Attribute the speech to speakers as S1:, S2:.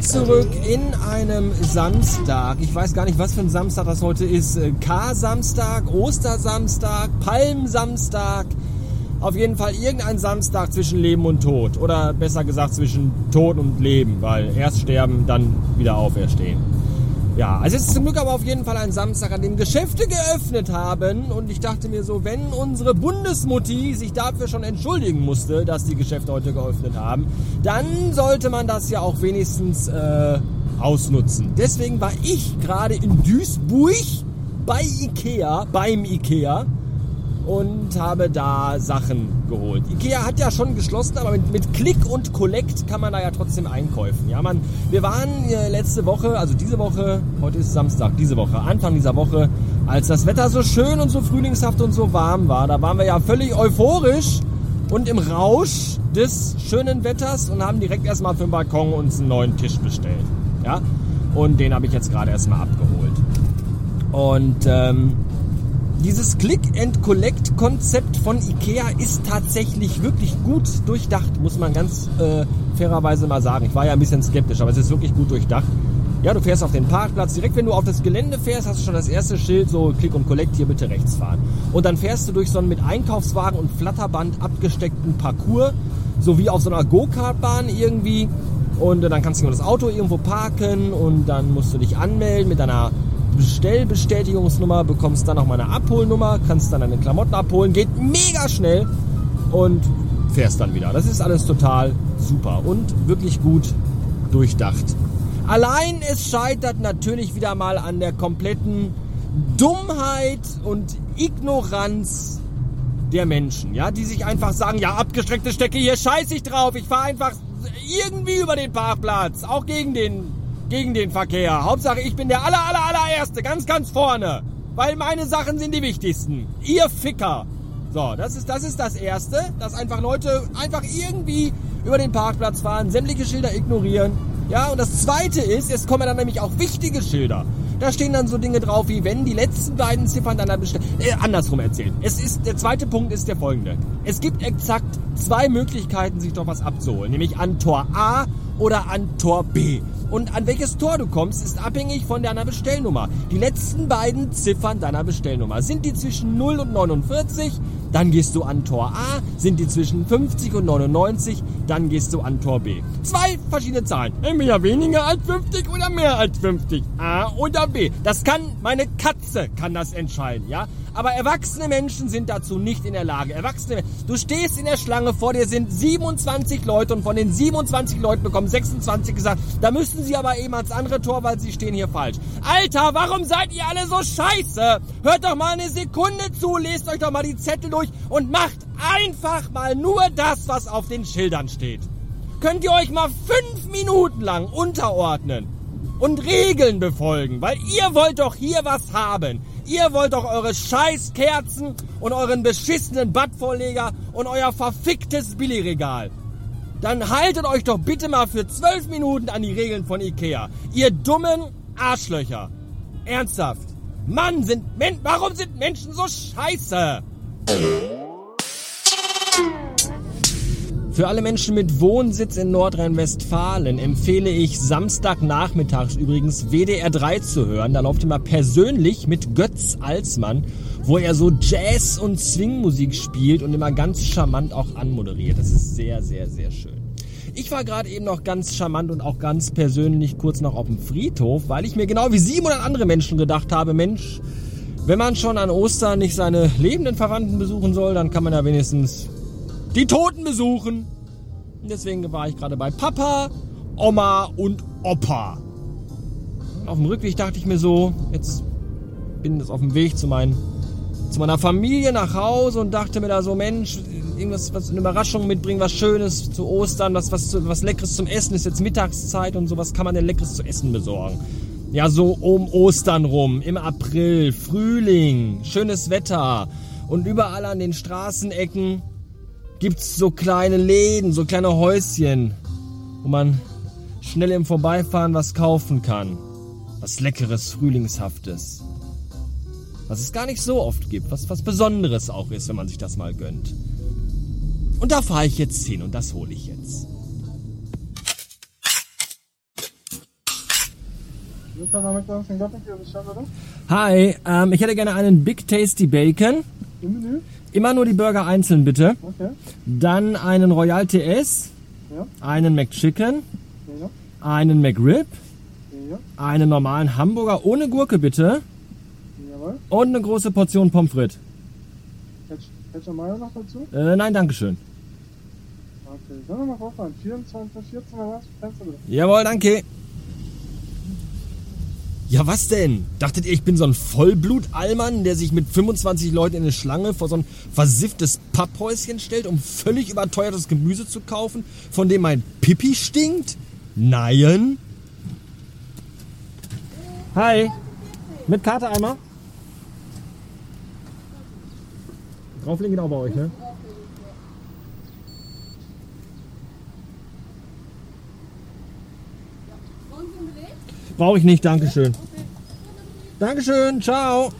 S1: zurück in einem Samstag. Ich weiß gar nicht, was für ein Samstag das heute ist. Äh, K-Samstag, Ostersamstag, Palmsamstag. Auf jeden Fall irgendein Samstag zwischen Leben und Tod. Oder besser gesagt zwischen Tod und Leben, weil erst sterben, dann wieder auferstehen. Ja, also es ist zum Glück aber auf jeden Fall ein Samstag, an dem Geschäfte geöffnet haben. Und ich dachte mir so, wenn unsere Bundesmutti sich dafür schon entschuldigen musste, dass die Geschäfte heute geöffnet haben, dann sollte man das ja auch wenigstens äh, ausnutzen. Deswegen war ich gerade in Duisburg bei Ikea, beim Ikea und habe da Sachen geholt. Ikea hat ja schon geschlossen, aber mit, mit Click und Collect kann man da ja trotzdem einkaufen. Ja, man, wir waren äh, letzte Woche, also diese Woche, heute ist Samstag, diese Woche, Anfang dieser Woche, als das Wetter so schön und so frühlingshaft und so warm war, da waren wir ja völlig euphorisch und im Rausch des schönen Wetters und haben direkt erstmal für den Balkon uns einen neuen Tisch bestellt. Ja, und den habe ich jetzt gerade erstmal abgeholt. Und ähm, dieses Click-and-Collect-Konzept von IKEA ist tatsächlich wirklich gut durchdacht, muss man ganz äh, fairerweise mal sagen. Ich war ja ein bisschen skeptisch, aber es ist wirklich gut durchdacht. Ja, du fährst auf den Parkplatz. Direkt wenn du auf das Gelände fährst, hast du schon das erste Schild, so Click und Collect, hier bitte rechts fahren. Und dann fährst du durch so einen mit Einkaufswagen und Flatterband abgesteckten Parcours, so wie auf so einer Go-Kart-Bahn irgendwie. Und dann kannst du das Auto irgendwo parken und dann musst du dich anmelden mit deiner Bestellbestätigungsnummer, bekommst dann auch mal eine Abholnummer, kannst dann deine Klamotten abholen, geht mega schnell und fährst dann wieder. Das ist alles total super und wirklich gut durchdacht. Allein es scheitert natürlich wieder mal an der kompletten Dummheit und Ignoranz der Menschen, ja, die sich einfach sagen, ja, abgestreckte Stecke, hier scheiß ich drauf, ich fahre einfach irgendwie über den Parkplatz, auch gegen den gegen den Verkehr. Hauptsache, ich bin der aller, aller, allererste, ganz, ganz vorne. Weil meine Sachen sind die wichtigsten. Ihr Ficker. So, das ist, das ist das Erste, dass einfach Leute einfach irgendwie über den Parkplatz fahren, sämtliche Schilder ignorieren. Ja, und das Zweite ist, es kommen dann nämlich auch wichtige Schilder. Da stehen dann so Dinge drauf wie, wenn die letzten beiden Ziffern deiner Bestellung... Äh, andersrum erzählt. Es ist, der zweite Punkt ist der folgende. Es gibt exakt zwei Möglichkeiten, sich doch was abzuholen. Nämlich an Tor A oder an Tor B. Und an welches Tor du kommst, ist abhängig von deiner Bestellnummer. Die letzten beiden Ziffern deiner Bestellnummer. Sind die zwischen 0 und 49, dann gehst du an Tor A. Sind die zwischen 50 und 99, dann gehst du an Tor B. Zwei verschiedene Zahlen. Entweder weniger als 50 oder mehr als 50. A oder B. Das kann, meine Katze kann das entscheiden, ja? Aber erwachsene Menschen sind dazu nicht in der Lage. Erwachsene, du stehst in der Schlange, vor dir sind 27 Leute und von den 27 Leuten bekommen 26 gesagt, da müssen sie aber eben ans andere Tor, weil sie stehen hier falsch. Alter, warum seid ihr alle so scheiße? Hört doch mal eine Sekunde zu, lest euch doch mal die Zettel durch und macht einfach mal nur das, was auf den Schildern steht. Könnt ihr euch mal fünf Minuten lang unterordnen und Regeln befolgen, weil ihr wollt doch hier was haben. Ihr wollt doch eure Scheißkerzen und euren beschissenen Badvorleger und euer verficktes Billigregal. Dann haltet euch doch bitte mal für zwölf Minuten an die Regeln von Ikea. Ihr dummen Arschlöcher. Ernsthaft. Mann, sind Men warum sind Menschen so scheiße? Für alle Menschen mit Wohnsitz in Nordrhein-Westfalen empfehle ich Samstagnachmittags übrigens WDR 3 zu hören. Da läuft immer persönlich mit Götz Alsmann, wo er so Jazz- und Swingmusik spielt und immer ganz charmant auch anmoderiert. Das ist sehr, sehr, sehr schön. Ich war gerade eben noch ganz charmant und auch ganz persönlich kurz noch auf dem Friedhof, weil ich mir genau wie 700 andere Menschen gedacht habe, Mensch, wenn man schon an Ostern nicht seine lebenden Verwandten besuchen soll, dann kann man ja wenigstens die Toten besuchen. Deswegen war ich gerade bei Papa, Oma und Opa. Und auf dem Rückweg dachte ich mir so, jetzt bin ich auf dem Weg zu, mein, zu meiner Familie nach Hause und dachte mir da so, Mensch, irgendwas, was eine Überraschung mitbringen, was Schönes zu Ostern, was, was, was Leckeres zum Essen, ist jetzt Mittagszeit und so, was kann man denn Leckeres zu essen besorgen? Ja, so um Ostern rum, im April, Frühling, schönes Wetter und überall an den Straßenecken gibt's so kleine Läden, so kleine Häuschen, wo man schnell im Vorbeifahren was kaufen kann. Was leckeres, frühlingshaftes. Was es gar nicht so oft gibt, was was Besonderes auch ist, wenn man sich das mal gönnt. Und da fahre ich jetzt hin und das hole ich jetzt. Hi, ähm, ich hätte gerne einen Big Tasty Bacon.
S2: Im Menü?
S1: Immer nur die Burger einzeln bitte.
S2: Okay.
S1: Dann einen Royal TS,
S2: Ja,
S1: einen McChicken,
S2: ja,
S1: einen McRib,
S2: ja,
S1: einen normalen Hamburger ohne Gurke bitte
S2: jawohl.
S1: und eine große Portion Pommes frites.
S2: Ketchup Mayo noch dazu?
S1: Äh, nein, dankeschön.
S2: Okay, sollen wir mal vorfahren? 24, 14 oder was?
S1: Jawohl, danke. Ja, was denn? Dachtet ihr, ich bin so ein Vollblut-Allmann, der sich mit 25 Leuten in eine Schlange vor so ein versifftes Papphäuschen stellt, um völlig überteuertes Gemüse zu kaufen, von dem mein Pipi stinkt? Nein. Hi. Mit Karte einmal? Drauflegen geht auch bei euch, ne? Brauche ich nicht, Dankeschön. Dankeschön, ciao.